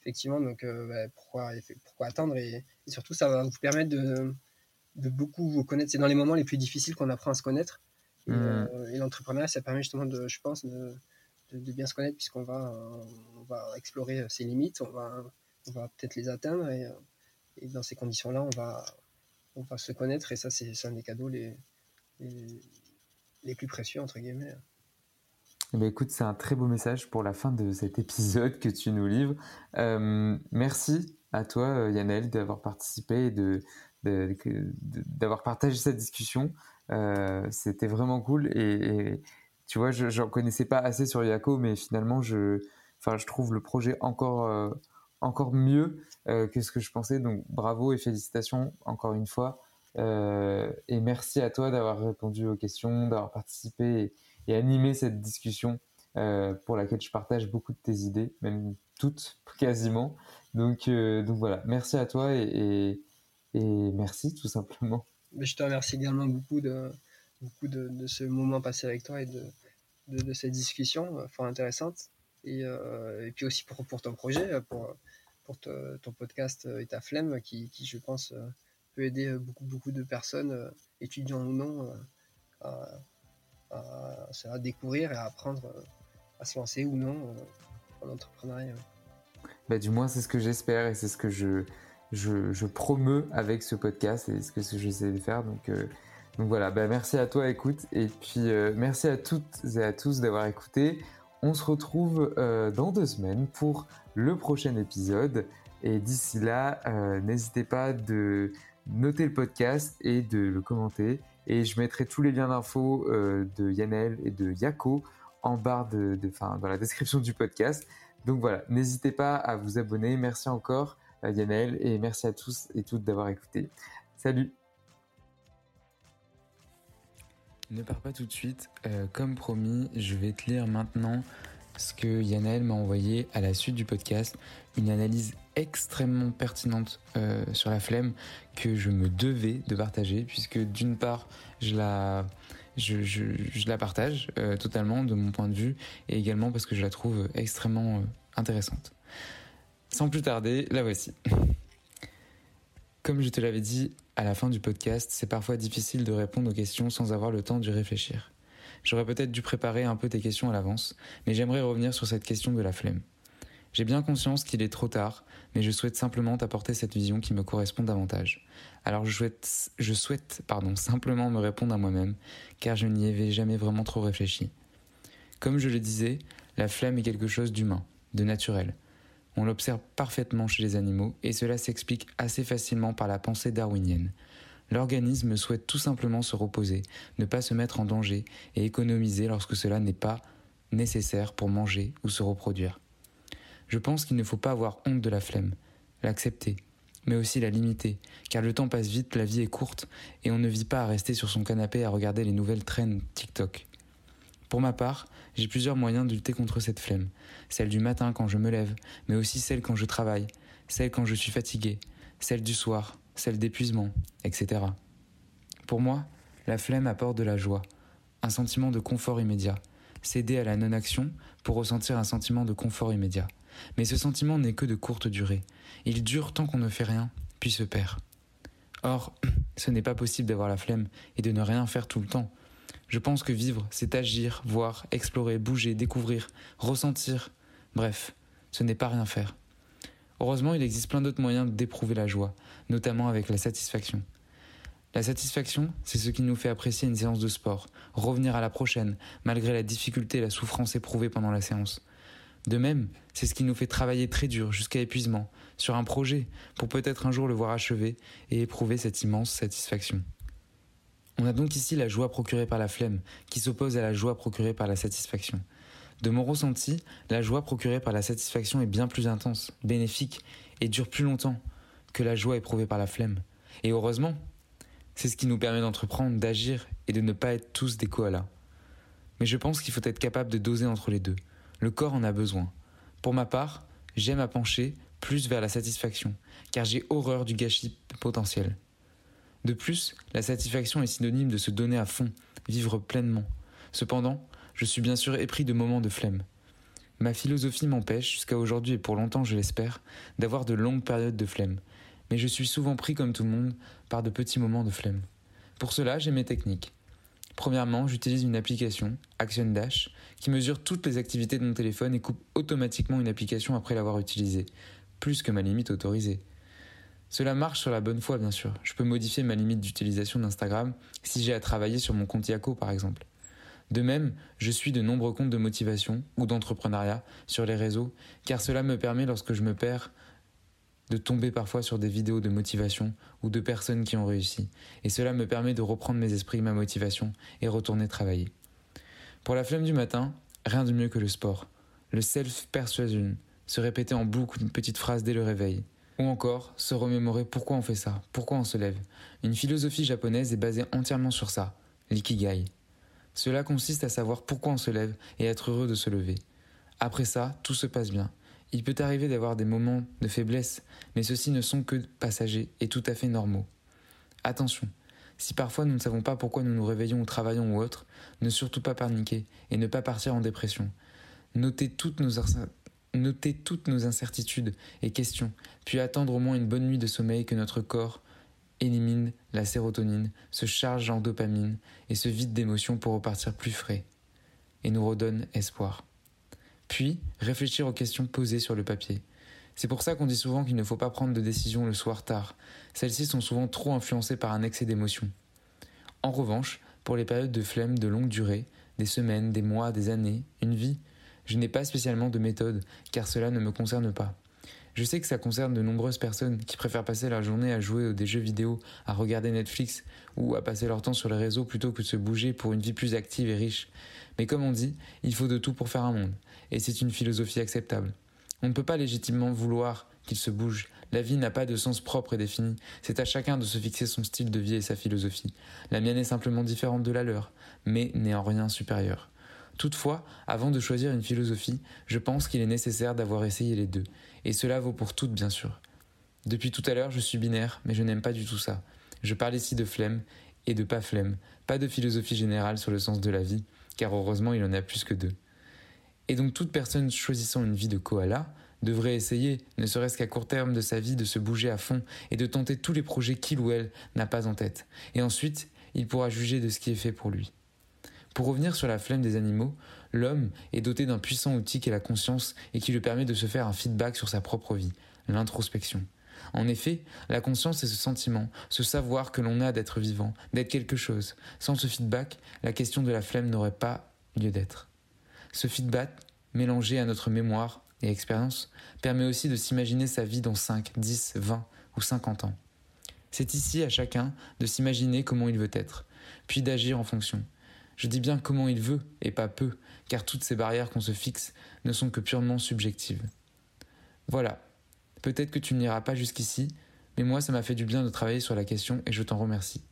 effectivement, donc bah, pourquoi, pourquoi attendre et, et surtout, ça va vous permettre de, de beaucoup vous connaître. C'est dans les moments les plus difficiles qu'on apprend à se connaître. Et, euh, et l'entrepreneuriat, ça permet justement, de, je pense, de, de, bien se connaître puisqu'on va, euh, on va explorer ses limites, on va, on va peut-être les atteindre et, euh, et dans ces conditions-là, on va, on va se connaître et ça, c'est un des cadeaux les, les, les plus précieux, entre guillemets. Eh ben, écoute, c'est un très beau message pour la fin de cet épisode que tu nous livres. Euh, merci à toi, euh, Yannel, d'avoir participé et de, d'avoir partagé cette discussion. Euh, C'était vraiment cool et tu vois, je j'en connaissais pas assez sur Yako, mais finalement, je, enfin, je trouve le projet encore, euh, encore mieux euh, que ce que je pensais. Donc, bravo et félicitations encore une fois. Euh, et merci à toi d'avoir répondu aux questions, d'avoir participé et, animé cette discussion pour laquelle je partage beaucoup de tes idées, même toutes quasiment. Donc, donc voilà, merci à toi et, et, merci tout simplement. Je te remercie également beaucoup de, beaucoup de, de ce moment passé avec toi et de, de, cette discussion euh, fort intéressante. Et, euh, et puis aussi pour, pour ton projet, euh, pour, pour ton podcast et ta flemme qui, qui je pense, peut aider beaucoup, beaucoup de personnes, étudiants ou non, à, à, à- découvrir et à apprendre à se lancer ou non en entrepreneuriat. Bah, du moins, c'est ce que j'espère et c'est ce que je, je, je promeux avec ce podcast et ce que j'essaie de faire. Donc, donc voilà, bah, merci à toi, écoute. Et puis, euh, merci à toutes et à tous d'avoir écouté. On se retrouve euh, dans deux semaines pour le prochain épisode. Et d'ici là, euh, n'hésitez pas de noter le podcast et de le commenter. Et je mettrai tous les liens d'infos de Yannel et de Yako en barre de, dans la description du podcast. Donc voilà, n'hésitez pas à vous abonner. Merci encore, Yannel, et merci à tous et toutes d'avoir écouté. Salut Ne pars pas tout de suite. Euh, comme promis, je vais te lire maintenant ce que Yannel m'a envoyé à la suite du podcast. Une analyse extrêmement pertinente euh, sur la flemme que je me devais de partager, puisque d'une part, je la, partage euh, totalement de mon point de vue, et également parce que je la trouve extrêmement intéressante. Sans plus tarder, la voici. Comme je te l'avais dit à la fin du podcast, c'est parfois difficile de répondre aux questions sans avoir le temps d'y réfléchir. J'aurais peut-être dû préparer un peu tes questions à l'avance, mais j'aimerais revenir sur cette question de la flemme. J'ai bien conscience qu'il est trop tard, mais je souhaite simplement t'apporter cette vision qui me correspond davantage. Alors je souhaite, je souhaite pardon, simplement me répondre à moi-même, car je n'y avais jamais vraiment trop réfléchi. Comme je le disais, la flemme est quelque chose d'humain, de naturel. On l'observe parfaitement chez les animaux, et cela s'explique assez facilement par la pensée darwinienne. L'organisme souhaite tout simplement se reposer, ne pas se mettre en danger et économiser lorsque cela n'est pas nécessaire pour manger ou se reproduire. Je pense qu'il ne faut pas avoir honte de la flemme, l'accepter, mais aussi la limiter, car le temps passe vite, la vie est courte, et on ne vit pas à rester sur son canapé à regarder les nouvelles traînes TikTok. Pour ma part, j'ai plusieurs moyens de lutter contre cette flemme, celle du matin quand je me lève, mais aussi celle quand je travaille, celle quand je suis fatigué, celle du soir, celle d'épuisement, etc. Pour moi, la flemme apporte de la joie, un sentiment de confort immédiat, céder à la non-action pour ressentir un sentiment de confort immédiat. Mais ce sentiment n'est que de courte durée. Il dure tant qu'on ne fait rien, puis se perd. Or, ce n'est pas possible d'avoir la flemme et de ne rien faire tout le temps. Je pense que vivre, c'est agir, voir, explorer, bouger, découvrir, ressentir. Bref, ce n'est pas rien faire. Heureusement, il existe plein d'autres moyens d'éprouver la joie, notamment avec la satisfaction. La satisfaction, c'est ce qui nous fait apprécier une séance de sport, revenir à la prochaine, malgré la difficulté et la souffrance éprouvée pendant la séance. De même, c'est ce qui nous fait travailler très dur jusqu'à épuisement, sur un projet, pour peut-être un jour le voir achevé et éprouver cette immense satisfaction. On a donc ici la joie procurée par la flemme, qui s'oppose à la joie procurée par la satisfaction. De mon ressenti, la joie procurée par la satisfaction est bien plus intense, bénéfique et dure plus longtemps que la joie éprouvée par la flemme. Et heureusement, c'est ce qui nous permet d'entreprendre, d'agir et de ne pas être tous des koalas. Mais je pense qu'il faut être capable de doser entre les deux. Le corps en a besoin. Pour ma part, j'aime à pencher plus vers la satisfaction, car j'ai horreur du gâchis potentiel. De plus, la satisfaction est synonyme de se donner à fond, vivre pleinement. Cependant, je suis bien sûr épris de moments de flemme. Ma philosophie m'empêche, jusqu'à aujourd'hui et pour longtemps je l'espère, d'avoir de longues périodes de flemme. Mais je suis souvent pris comme tout le monde par de petits moments de flemme. Pour cela, j'ai mes techniques. Premièrement, j'utilise une application, Action Dash, qui mesure toutes les activités de mon téléphone et coupe automatiquement une application après l'avoir utilisée, plus que ma limite autorisée. Cela marche sur la bonne foi, bien sûr. Je peux modifier ma limite d'utilisation d'Instagram si j'ai à travailler sur mon compte Yako, par exemple. De même, je suis de nombreux comptes de motivation ou d'entrepreneuriat sur les réseaux, car cela me permet, lorsque je me perds, de tomber parfois sur des vidéos de motivation ou de personnes qui ont réussi, et cela me permet de reprendre mes esprits, ma motivation et retourner travailler. Pour la flemme du matin, rien de mieux que le sport. Le self-persuasion, se répéter en boucle une petite phrase dès le réveil. Ou encore, se remémorer pourquoi on fait ça, pourquoi on se lève. Une philosophie japonaise est basée entièrement sur ça, l'ikigai. Cela consiste à savoir pourquoi on se lève et être heureux de se lever. Après ça, tout se passe bien. Il peut arriver d'avoir des moments de faiblesse, mais ceux-ci ne sont que passagers et tout à fait normaux. Attention, si parfois nous ne savons pas pourquoi nous nous réveillons ou travaillons ou autre, ne surtout pas paniquer et ne pas partir en dépression. Notez toutes nos, notez toutes nos incertitudes et questions, puis attendre au moins une bonne nuit de sommeil que notre corps élimine la sérotonine, se charge en dopamine et se vide d'émotions pour repartir plus frais et nous redonne espoir. Puis, réfléchir aux questions posées sur le papier. C'est pour ça qu'on dit souvent qu'il ne faut pas prendre de décision le soir tard. Celles-ci sont souvent trop influencées par un excès d'émotions. En revanche, pour les périodes de flemme de longue durée, des semaines, des mois, des années, une vie, je n'ai pas spécialement de méthode, car cela ne me concerne pas. Je sais que ça concerne de nombreuses personnes qui préfèrent passer leur journée à jouer des jeux vidéo, à regarder Netflix ou à passer leur temps sur les réseaux plutôt que de se bouger pour une vie plus active et riche. Mais comme on dit, il faut de tout pour faire un monde, et c'est une philosophie acceptable. On ne peut pas légitimement vouloir qu'il se bouge. La vie n'a pas de sens propre et défini. C'est à chacun de se fixer son style de vie et sa philosophie. La mienne est simplement différente de la leur, mais n'est en rien supérieure. Toutefois, avant de choisir une philosophie, je pense qu'il est nécessaire d'avoir essayé les deux, et cela vaut pour toutes bien sûr. Depuis tout à l'heure, je suis binaire, mais je n'aime pas du tout ça. Je parle ici de flemme et de pas flemme, pas de philosophie générale sur le sens de la vie, car heureusement il en a plus que deux. Et donc toute personne choisissant une vie de koala devrait essayer, ne serait-ce qu'à court terme de sa vie, de se bouger à fond et de tenter tous les projets qu'il ou elle n'a pas en tête. Et ensuite, il pourra juger de ce qui est fait pour lui. Pour revenir sur la flemme des animaux, l'homme est doté d'un puissant outil qui est la conscience et qui lui permet de se faire un feedback sur sa propre vie, l'introspection. En effet, la conscience est ce sentiment, ce savoir que l'on a d'être vivant, d'être quelque chose. Sans ce feedback, la question de la flemme n'aurait pas lieu d'être. Ce feedback, mélangé à notre mémoire et expérience, permet aussi de s'imaginer sa vie dans 5, 10, 20 ou 50 ans. C'est ici à chacun de s'imaginer comment il veut être, puis d'agir en fonction. Je dis bien comment il veut et pas peu, car toutes ces barrières qu'on se fixe ne sont que purement subjectives. Voilà. Peut-être que tu n'iras pas jusqu'ici, mais moi ça m'a fait du bien de travailler sur la question et je t'en remercie.